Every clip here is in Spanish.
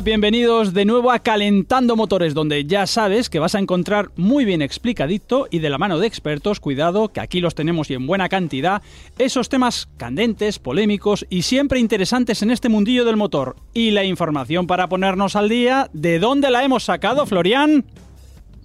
Bienvenidos de nuevo a Calentando Motores, donde ya sabes que vas a encontrar muy bien explicadito y de la mano de expertos, cuidado, que aquí los tenemos y en buena cantidad, esos temas candentes, polémicos y siempre interesantes en este mundillo del motor. Y la información para ponernos al día, ¿de dónde la hemos sacado, Florian?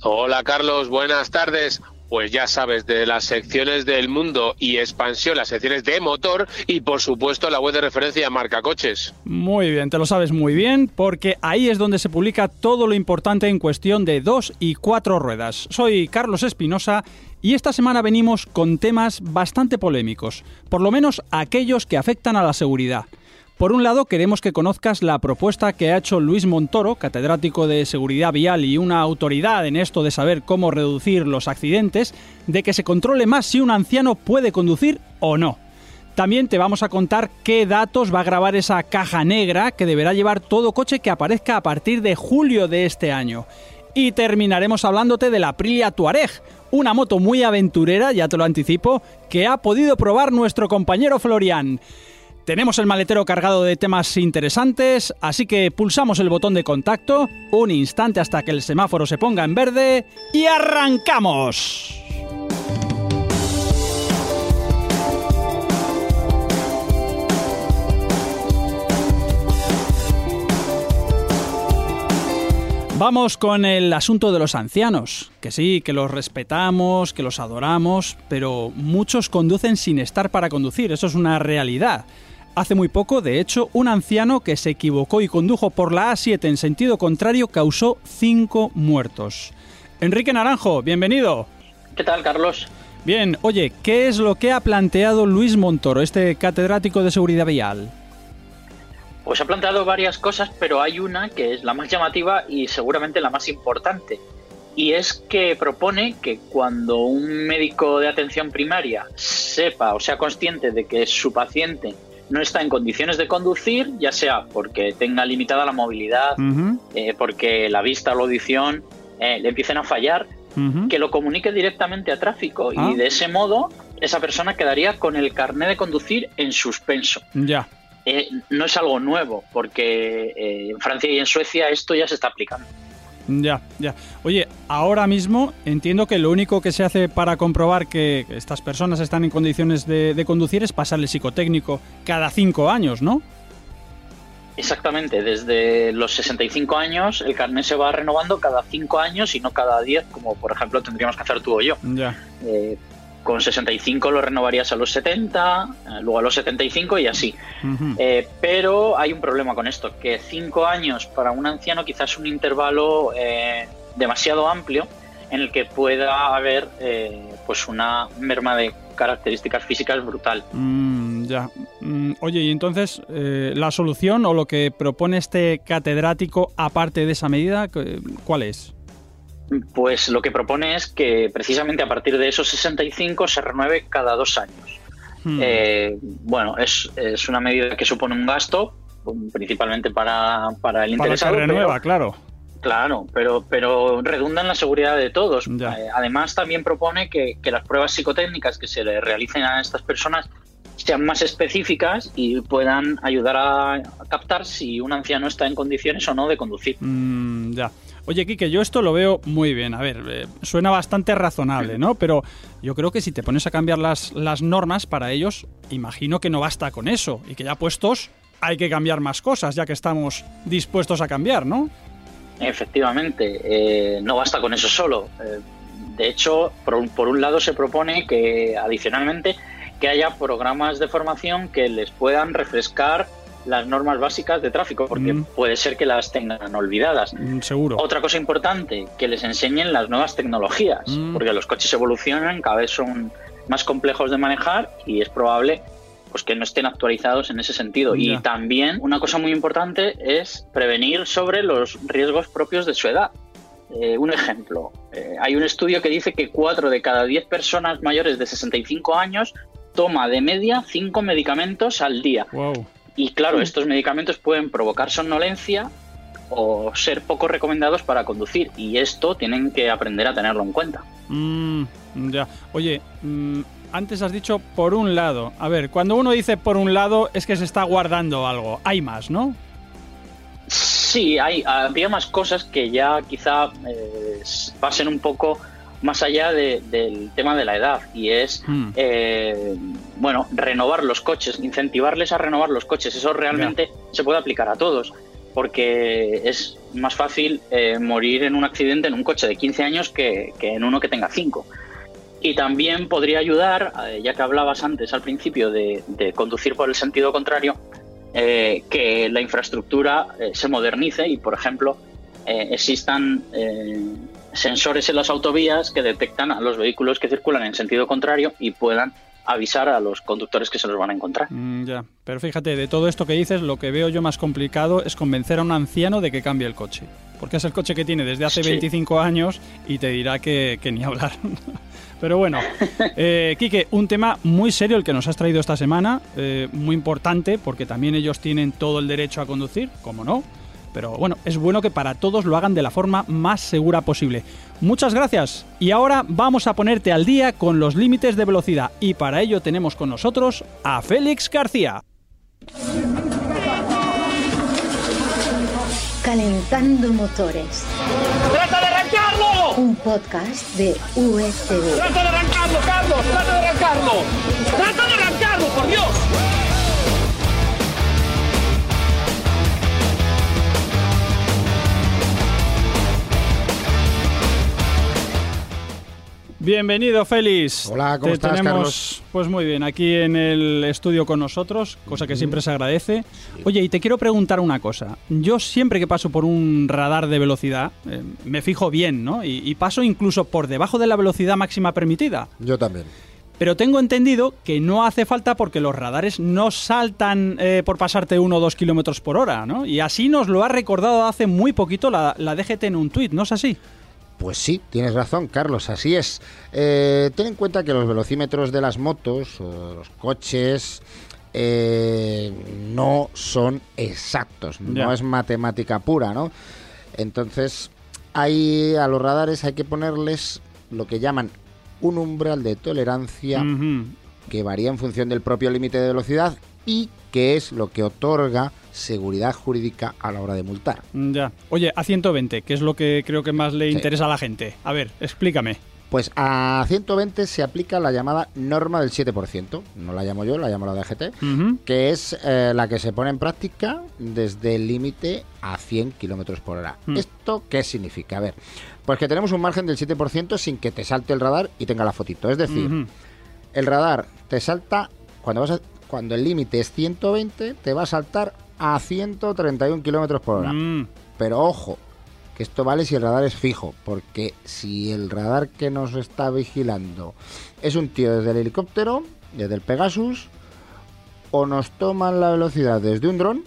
Hola Carlos, buenas tardes pues ya sabes, de las secciones del mundo y expansión, las secciones de motor y por supuesto la web de referencia marca coches. Muy bien, te lo sabes muy bien porque ahí es donde se publica todo lo importante en cuestión de dos y cuatro ruedas. Soy Carlos Espinosa y esta semana venimos con temas bastante polémicos, por lo menos aquellos que afectan a la seguridad. Por un lado, queremos que conozcas la propuesta que ha hecho Luis Montoro, catedrático de seguridad vial y una autoridad en esto de saber cómo reducir los accidentes, de que se controle más si un anciano puede conducir o no. También te vamos a contar qué datos va a grabar esa caja negra que deberá llevar todo coche que aparezca a partir de julio de este año. Y terminaremos hablándote de la Aprilia Tuareg, una moto muy aventurera, ya te lo anticipo, que ha podido probar nuestro compañero Florian. Tenemos el maletero cargado de temas interesantes, así que pulsamos el botón de contacto, un instante hasta que el semáforo se ponga en verde y arrancamos. Vamos con el asunto de los ancianos, que sí, que los respetamos, que los adoramos, pero muchos conducen sin estar para conducir, eso es una realidad. Hace muy poco, de hecho, un anciano que se equivocó y condujo por la A7 en sentido contrario causó cinco muertos. Enrique Naranjo, bienvenido. ¿Qué tal, Carlos? Bien, oye, ¿qué es lo que ha planteado Luis Montoro, este catedrático de seguridad vial? Pues ha planteado varias cosas, pero hay una que es la más llamativa y seguramente la más importante. Y es que propone que cuando un médico de atención primaria sepa o sea consciente de que su paciente no está en condiciones de conducir, ya sea porque tenga limitada la movilidad, eh, porque la vista o la audición eh, le empiecen a fallar, que lo comunique directamente a tráfico y Ah. de ese modo esa persona quedaría con el carnet de conducir en suspenso. Ya. Eh, no es algo nuevo, porque en Francia y en Suecia esto ya se está aplicando. Ya, ya. Oye, ahora mismo entiendo que lo único que se hace para comprobar que estas personas están en condiciones de, de conducir es pasarle psicotécnico cada cinco años, ¿no? Exactamente, desde los 65 años el carnet se va renovando cada 5 años y no cada 10, como por ejemplo tendríamos que hacer tú o yo. Ya. Eh, con 65 lo renovarías a los 70, eh, luego a los 75 y así. Ujú. Eh, pero hay un problema con esto, que 5 años para un anciano quizás es un intervalo eh, demasiado amplio en el que pueda haber eh, pues una merma de características físicas brutal. Mm, ya. Mm, oye, y entonces, eh, ¿la solución o lo que propone este catedrático, aparte de esa medida, cu- cuál es? Pues lo que propone es que precisamente a partir de esos 65 se renueve cada dos años. Hmm. Eh, bueno, es, es una medida que supone un gasto, principalmente para, para el Para que interesado. pero- renueva, claro. Claro, pero, pero redunda en la seguridad de todos. Eh, además, también propone que, que las pruebas psicotécnicas que se le realicen a estas personas sean más específicas y puedan ayudar a, a captar si un anciano está en condiciones o no de conducir. Mm, ya. Oye, Kike, yo esto lo veo muy bien. A ver, eh, suena bastante razonable, ¿no? Pero yo creo que si te pones a cambiar las, las normas para ellos, imagino que no basta con eso. Y que ya puestos, hay que cambiar más cosas, ya que estamos dispuestos a cambiar, ¿no? Efectivamente, eh, no basta con eso solo. Eh, de hecho, por por un lado se propone que adicionalmente que haya programas de formación que les puedan refrescar las normas básicas de tráfico, porque Mm. puede ser que las tengan olvidadas. Mm, seguro. Otra cosa importante, que les enseñen las nuevas tecnologías, Mm. porque los coches evolucionan, cada vez son más complejos de manejar y es probable pues que no estén actualizados en ese sentido. Ya. Y también una cosa muy importante es prevenir sobre los riesgos propios de su edad. Eh, un ejemplo, eh, hay un estudio que dice que 4 de cada 10 personas mayores de 65 años toma de media cinco medicamentos al día. Wow. Y claro, estos medicamentos pueden provocar somnolencia o ser poco recomendados para conducir. Y esto tienen que aprender a tenerlo en cuenta. Mm, ya. Oye, mm, antes has dicho por un lado. A ver, cuando uno dice por un lado es que se está guardando algo. Hay más, ¿no? Sí, hay, había más cosas que ya quizá eh, pasen un poco más allá del tema de la edad y es, Hmm. eh, bueno, renovar los coches, incentivarles a renovar los coches. Eso realmente se puede aplicar a todos porque es más fácil eh, morir en un accidente en un coche de 15 años que, que en uno que tenga 5. Y también podría ayudar, eh, ya que hablabas antes al principio de, de conducir por el sentido contrario, eh, que la infraestructura se modernice y, por ejemplo, existan sensores en las autovías que detectan a los vehículos que circulan en sentido contrario y puedan avisar a los conductores que se los van a encontrar. Mm, ya. Pero fíjate, de todo esto que dices, lo que veo yo más complicado es convencer a un anciano de que cambie el coche. Porque es el coche que tiene desde hace Sí. 25 años y te dirá que, que ni hablar. Pero bueno, eh, Quique, un tema muy serio el que nos has traído esta semana, eh, muy importante porque también ellos tienen todo el derecho a conducir, como no. Pero bueno, es bueno que para todos lo hagan de la forma más segura posible. Muchas gracias. Y ahora vamos a ponerte al día con los límites de velocidad. Y para ello tenemos con nosotros a Félix García. Calentando motores. ¡Trata de arrancarlo! Un podcast de USV. ¡Trata de arrancarlo, Carlos! ¡Trata de arrancarlo! ¡Trata de arrancarlo, por Dios! Bienvenido, Félix. Hola, ¿cómo Te estás, tenemos, Carlos? Pues muy bien, aquí en el estudio con nosotros, cosa que siempre se agradece. Oye, y te quiero preguntar una cosa. Yo siempre que paso por un radar de velocidad, eh, me fijo bien, ¿no? Y, y paso incluso por debajo de la velocidad máxima permitida. Yo también. Pero tengo entendido que no hace falta porque los radares no saltan eh, por pasarte uno o dos kilómetros por hora, ¿no? Y así nos lo ha recordado hace muy poquito la, la DGT en un tuit, ¿no es así? Pues sí, tienes razón, Carlos, así es. Eh, ten en cuenta que los velocímetros de las motos o los coches eh, no son exactos, no es matemática pura, ¿no? Entonces, hay, a los radares hay que ponerles lo que llaman un umbral de tolerancia que varía en función del propio límite de velocidad y que es lo que otorga seguridad jurídica a la hora de multar. Ya. Oye, a 120, que es lo que creo que más le Sí. interesa a la gente. A ver, explícame. Pues a 120 se aplica la llamada norma del 7%, no la llamo yo, la llamo la DGT, Ujú. que es eh, la que se pone en práctica desde el límite a 100 kilómetros por hora. Mm. ¿Esto qué significa? A ver, pues que tenemos un margen del 7% sin que te salte el radar y tenga la fotito. Es decir, el radar te salta, cuando, vas a- cuando el límite es 120, te va a saltar a 131 kilómetros por hora. Mm, Pero ojo, que esto vale si el radar es fijo, porque si el radar que nos está vigilando es un tío desde el helicóptero, desde el Pegasus, o nos toman la velocidad desde un dron,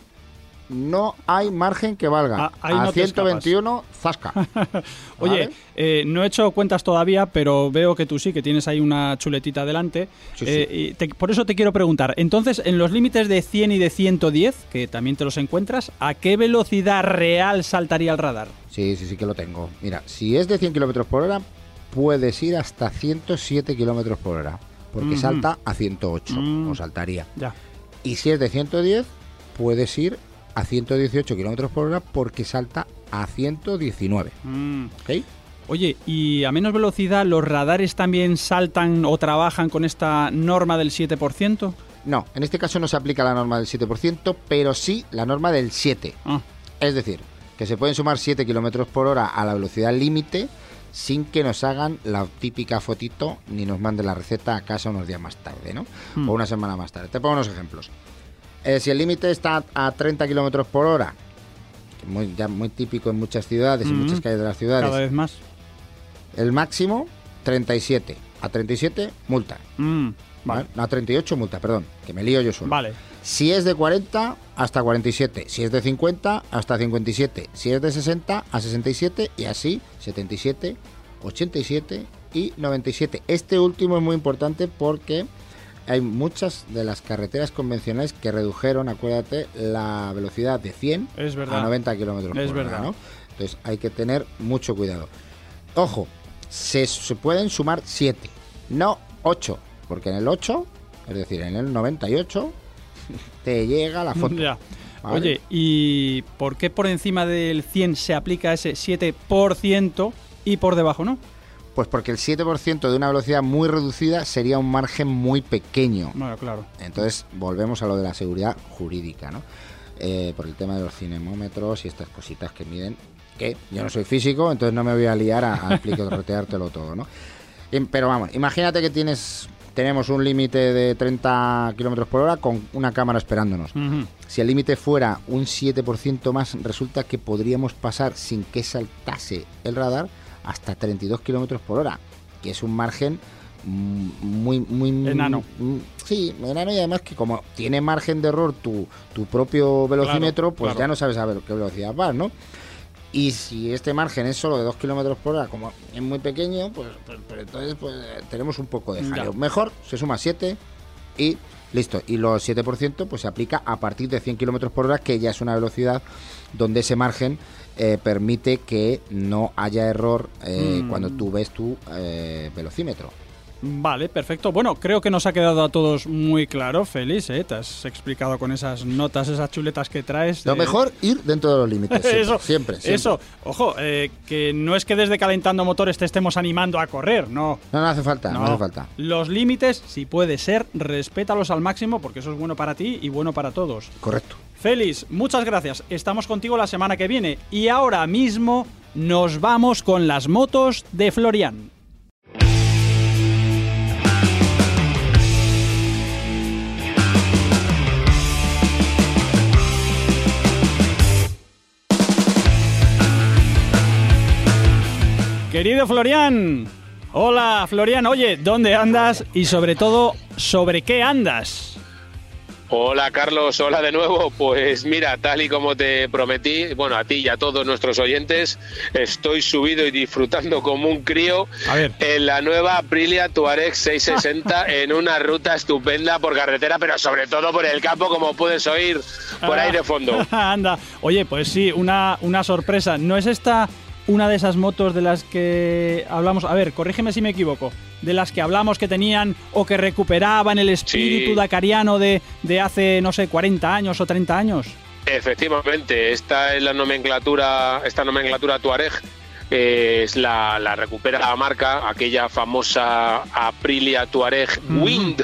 no hay margen que valga. Ah, ahí a no te 121, zasca. Oye, ¿Vale? eh, no he hecho cuentas todavía, pero veo que tú sí, que tienes ahí una chuletita delante. Sí, Eh, sí. y te- por eso te quiero preguntar, entonces, en los límites de 100 y de 110, que también te los encuentras, ¿a qué velocidad real saltaría el radar? Sí, sí, sí que lo tengo. Mira, si es de 100 kilómetros por hora, puedes ir hasta 107 kilómetros por hora, porque salta a 108, Mm. o saltaría. Ya. Y si es de 110, puedes ir a 118 kilómetros por hora porque salta a 119. Mm. ¿Ok? Oye, ¿y a menos velocidad los radares también saltan o trabajan con esta norma del 7%? No, en este caso no se aplica la norma del 7%, pero sí la norma del 7. Ah, Es decir, que se pueden sumar 7 kilómetros por hora a la velocidad límite sin que nos hagan la típica fotito ni nos manden la receta a casa unos días más tarde, ¿no? Hmm. O una semana más tarde. Te pongo unos ejemplos. Eh, si el límite está a 30 kilómetros por hora, que muy, ya muy típico en muchas ciudades y Mm. muchas calles de las ciudades, cada vez más. el máximo 37. A 37, multa. Mm, ¿vale? Vale. No, a 38, multa, perdón, que me lío yo solo. Vale. Si es de 40, hasta 47. Si es de 50, hasta 57. Si es de 60, a 67. Y así, 77, 87 y 97. Este último es muy importante porque hay muchas de las carreteras convencionales que redujeron, acuérdate, la velocidad de 100 Es verdad. a 90 kilómetros por Es hora, verdad. ¿no? Entonces hay que tener mucho cuidado. Ojo, se, se pueden sumar 7, no 8, porque en el 8, es decir, en el 98, te llega la foto. Ya. ¿vale? Oye, ¿y por qué por encima del 100 se aplica ese 7% y por debajo no? Pues porque el 7% de una velocidad muy reducida sería un margen muy pequeño. Bueno, claro. Entonces volvemos a lo de la seguridad jurídica, ¿no? Eh, por el tema de los cinemómetros y estas cositas que miden, que yo no soy físico, entonces no me voy a liar a, a explicarteártelo todo, ¿no? Pero vamos, imagínate que tienes tenemos un límite de 30 kilómetros por hora con una cámara esperándonos. Si el límite fuera un 7% más, resulta que podríamos pasar sin que saltase el radar hasta 32 kilómetros por hora, que es un margen mm, muy, muy... Enano. mm, Sí, enano y además que como tiene margen de error tu, tu propio velocímetro, Claro, pues claro. ya no sabes a ver qué velocidad vas, ¿no? Y si este margen es solo de 2 kilómetros por hora, como es muy pequeño, pues, pues- pues entonces pues, tenemos un poco de jaleo. Mejor se suma 7 y listo. Y los 7% pues se aplica a partir de 100 kilómetros por hora, que ya es una velocidad donde ese margen eh, permite que no haya error eh, Mm. cuando tú ves tu eh, velocímetro. Vale, perfecto. Bueno, creo que nos ha quedado a todos muy claro, Félix, ¿eh? Te has explicado con esas notas, esas chuletas que traes. Lo mejor ir dentro de los límites. Siempre, eso, siempre, siempre. Eso, ojo, eh, que no es que desde calentando motores te estemos animando a correr, no. No, no hace falta, no, hace falta. Los límites, si puede ser, respétalos al máximo porque eso es bueno para ti y bueno para todos. Correcto. Félix, muchas gracias. Estamos contigo la semana que viene y ahora mismo nos vamos con las motos de Florian. Querido Florian, hola Florian, oye, ¿dónde andas y sobre todo, sobre qué andas? Hola Carlos, hola de nuevo. Pues mira, tal y como te prometí, bueno, a ti y a todos nuestros oyentes, estoy subido y disfrutando como un crío en la nueva Aprilia Tuareg 660 en una ruta estupenda por carretera, pero sobre todo por el campo, como puedes oír por ahí de fondo. Anda. Oye, pues sí, una, una sorpresa. ¿No es esta una de esas motos de las que hablamos? A ver, corrígeme si me equivoco. De las que hablamos que tenían o que recuperaban el espíritu Sí. dacariano de, de hace, no sé, 40 años o 30 años. Efectivamente, esta es la nomenclatura, esta nomenclatura Tuareg es la, la recupera la marca, aquella famosa Aprilia Tuareg. Wind,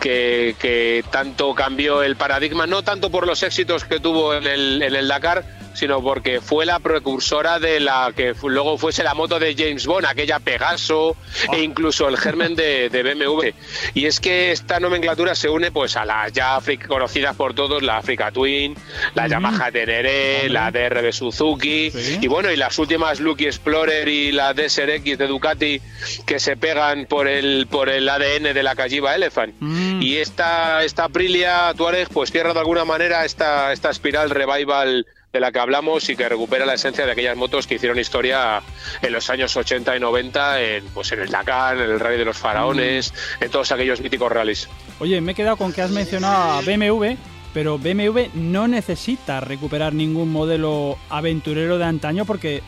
que, que tanto cambió el paradigma, no tanto por los éxitos que tuvo en el, en el Dakar, sino porque fue la precursora de la que luego fuese la moto de James Bond, aquella Pegaso e incluso el germen de, de BMW. Y es que esta nomenclatura se une pues a las ya conocidas por todos, la Africa Twin, la. Yamaha Teneré, la DRB Suzuki Sí. y bueno, y las últimas Lucky Explorer y la Desert X de Ducati que se pegan por el por el ADN de la Cajiva Elephant. Mm. Y esta, esta Aprilia Tuareg pues cierra de alguna manera esta, esta espiral revival de la que hablamos y que recupera la esencia de aquellas motos que hicieron historia en los años 80 y 90 en, pues en el Dakar, en el Rally de los Faraones, en todos aquellos míticos rallies. Oye, me he quedado con que has mencionado a BMW, pero BMW no necesita recuperar ningún modelo aventurero de antaño porque eh,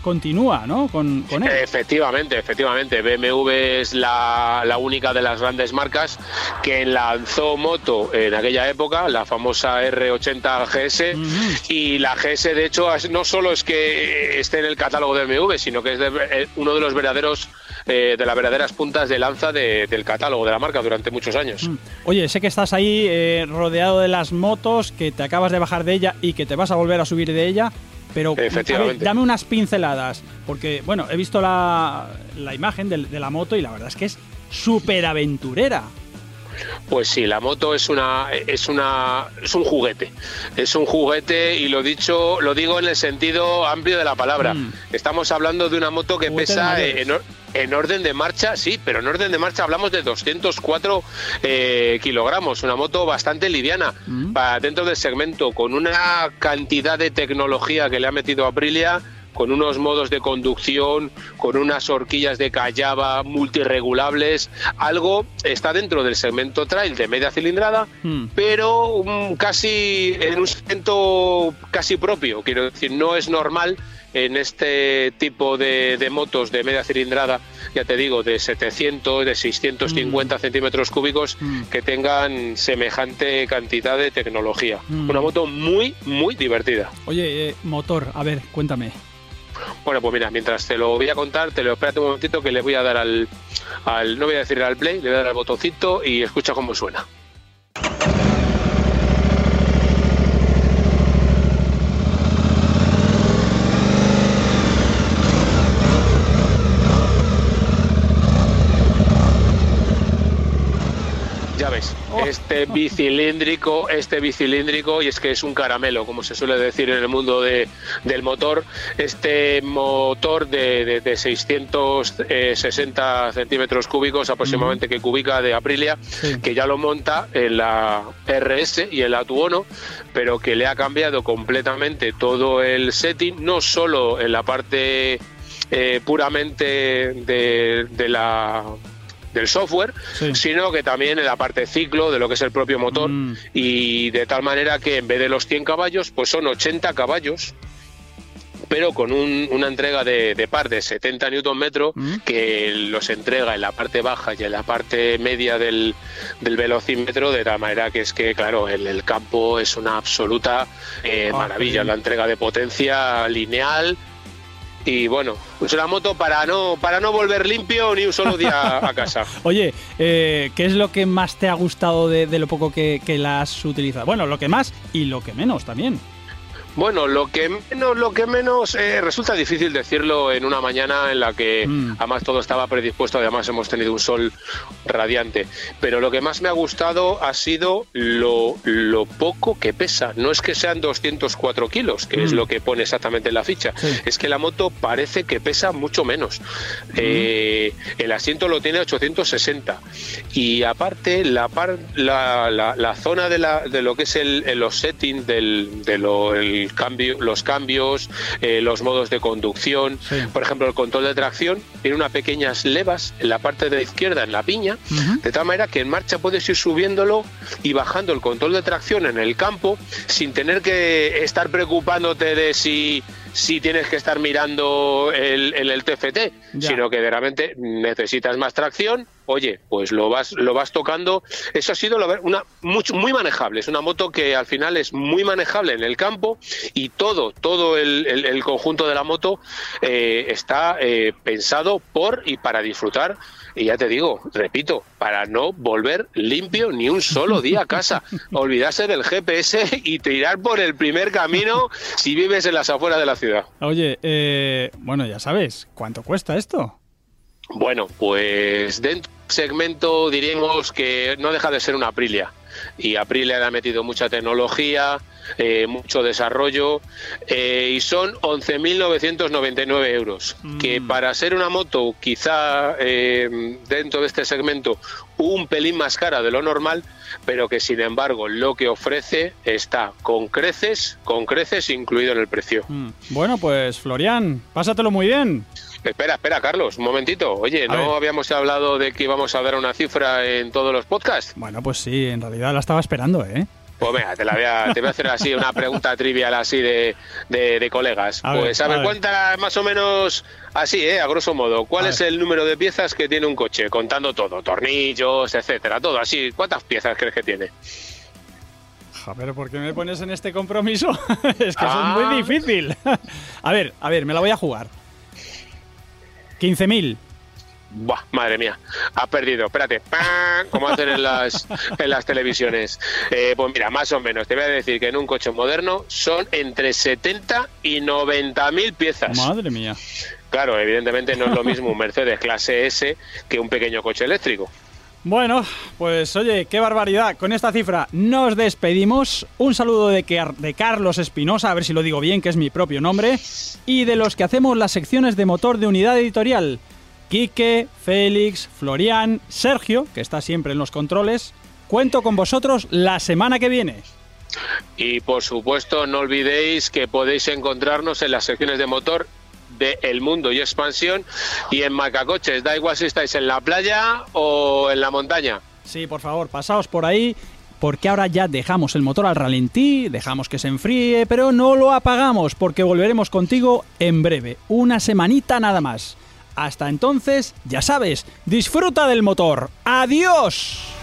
continúa, ¿no? Con, con él. Efectivamente, efectivamente. BMW es la, la única de las grandes marcas que lanzó moto en aquella época, la famosa R80 GS. Y la GS, de hecho, no solo es que esté en el catálogo de BMW, sino que es de- eh, uno de los verdaderos, eh, de las verdaderas puntas de lanza de- del catálogo de la marca durante muchos años. Mm. Oye, sé que estás ahí eh, rodeado de las motos, que te acabas de bajar de ella y que te vas a volver a subir de ella, pero ver, dame unas pinceladas, porque bueno, he visto la, la imagen del- de, la moto y la verdad es que es súper aventurera. Pues sí, la moto es una es una es un juguete. Es un juguete y lo dicho, lo digo en el sentido amplio de la palabra. Mm. Estamos hablando de una moto que Juguetes pesa en, or- en orden de marcha, sí, pero en orden de marcha hablamos de 204 eh, kilogramos, una moto bastante liviana Mm. para dentro del segmento, con una cantidad de tecnología que le ha metido Aprilia con unos modos de conducción, con unas horquillas de callaba multiregulables, algo está dentro del segmento trail de media cilindrada, Hmm. pero um, casi en un segmento casi propio, quiero decir, no es normal en este tipo de, de motos de media cilindrada, ya te digo, de 700, de 650 centímetros cúbicos, Mm. que tengan semejante cantidad de tecnología. Mm. Una moto muy, muy divertida. Oye, eh, motor, a ver, cuéntame. Bueno, pues mira, mientras te lo voy a contar, te lo espérate un momentito que le voy a dar al, al no voy a decir al play, le voy a dar al botoncito y escucha cómo suena. Ya ves, este bicilíndrico, este bicilíndrico, y es que es un caramelo, como se suele decir en el mundo de- del motor, este motor de, de- de 660 centímetros cúbicos aproximadamente que cubica de Aprilia, Sí. que ya lo monta en la RS y en la Tuono, pero que le ha cambiado completamente todo el setting, no solo en la parte eh, puramente de, de la del software, Sí. sino que también en la parte ciclo de lo que es el propio motor Mm. y de tal manera que en vez de los 100 caballos, pues son 80 caballos pero con un- una entrega de, de par de 70 newton metro Mm. que los entrega en la parte baja y en la parte media del, del velocímetro de tal manera que es que claro el, el campo es una absoluta eh, Ah, maravilla la entrega de potencia lineal y bueno es una moto para no para no volver limpio ni un solo día a casa Oye, eh, ¿qué es lo que más te ha gustado de, de lo poco que, que la has utilizado? Bueno, lo que más y lo que menos también. Bueno, lo que menos, lo que menos eh, resulta difícil decirlo en una mañana en la que Mm. además todo estaba predispuesto, además hemos tenido un sol radiante. Pero lo que más me ha gustado ha sido lo, lo poco que pesa. No es que sean 204 kilos, que es Mm. lo que pone exactamente en la ficha. Sí. Es que la moto parece que pesa mucho menos. Eh, el asiento lo tiene 860 y aparte la, par- la, la- la zona de, la, de lo que es el- los settings del, de lo- el cambio, los cambios, eh, los modos de conducción, Sí. por ejemplo el control de tracción tiene unas pequeñas levas en la parte de la izquierda en la piña, de tal manera que en marcha puedes ir subiéndolo y bajando el control de tracción en el campo sin tener que estar preocupándote de si, si tienes que estar mirando el, el, el TFT, Ya. sino que de repente necesitas más tracción. Oye, pues lo vas, lo vas tocando. Eso ha sido una mucho, muy manejable. Es una moto que al final es muy manejable en el campo y todo, todo el, el- el conjunto de la moto eh, está eh, pensado por y para disfrutar. Y ya te digo, repito, para no volver limpio ni un solo día a casa. Olvidarse del GPS y tirar por el primer camino si vives en las afueras de la ciudad. Oye, eh, bueno, ya sabes, ¿cuánto cuesta esto? Bueno, pues dentro del segmento diríamos que no deja de ser una Aprilia. Y Aprilia le ha metido mucha tecnología, eh, mucho desarrollo, eh, y son 11.999 euros. Mm. Que para ser una moto quizá eh, dentro de este segmento un pelín más cara de lo normal, pero que sin embargo lo que ofrece está con creces, con creces incluido en el precio. Mm. Bueno, pues Florian, pásatelo muy bien. Espera, espera, Carlos, un momentito. Oye, A ¿no ver. habíamos hablado de que íbamos a dar una cifra en todos los podcasts? Bueno, pues sí, en realidad la estaba esperando, ¿eh? Pues venga, te, la voy a, te voy a hacer así una pregunta trivial así de, de- de colegas. A pues a a ver, cuenta más o menos así, ¿eh? A grosso modo. ¿Cuál es el número de piezas que tiene un coche? Contando todo, tornillos, etcétera, todo así. ¿Cuántas piezas crees que tiene? A ver, ¿por qué me pones en este compromiso? es que eso Ah. es muy difícil. a ver, a ver, me la voy a jugar. 15.000. Buah, madre mía, has perdido. Espérate, ¡pam! como hacen en las, en las televisiones. Eh, pues mira, más o menos, te voy a decir que en un coche moderno son entre 70 y 90 mil piezas. Madre mía. Claro, evidentemente no es lo mismo un Mercedes clase S que un pequeño coche eléctrico. Bueno, pues oye, qué barbaridad. Con esta cifra nos despedimos. Un saludo de, de Carlos Espinosa, a ver si lo digo bien, que es mi propio nombre. Y de los que hacemos las secciones de motor de unidad editorial. Quique, Félix, Florian, Sergio, que está siempre en los controles. Cuento con vosotros la semana que viene. Y por supuesto, no olvidéis que podéis encontrarnos en las secciones de motor de El Mundo y Expansión. Y en Macacoches, da igual si estáis en la playa o en la montaña. Sí, por favor, pasaos por ahí porque ahora ya dejamos el motor al ralentí, dejamos que se enfríe, pero no lo apagamos porque volveremos contigo en breve, una semanita nada más. Hasta entonces, ya sabes, disfruta del motor. ¡Adiós!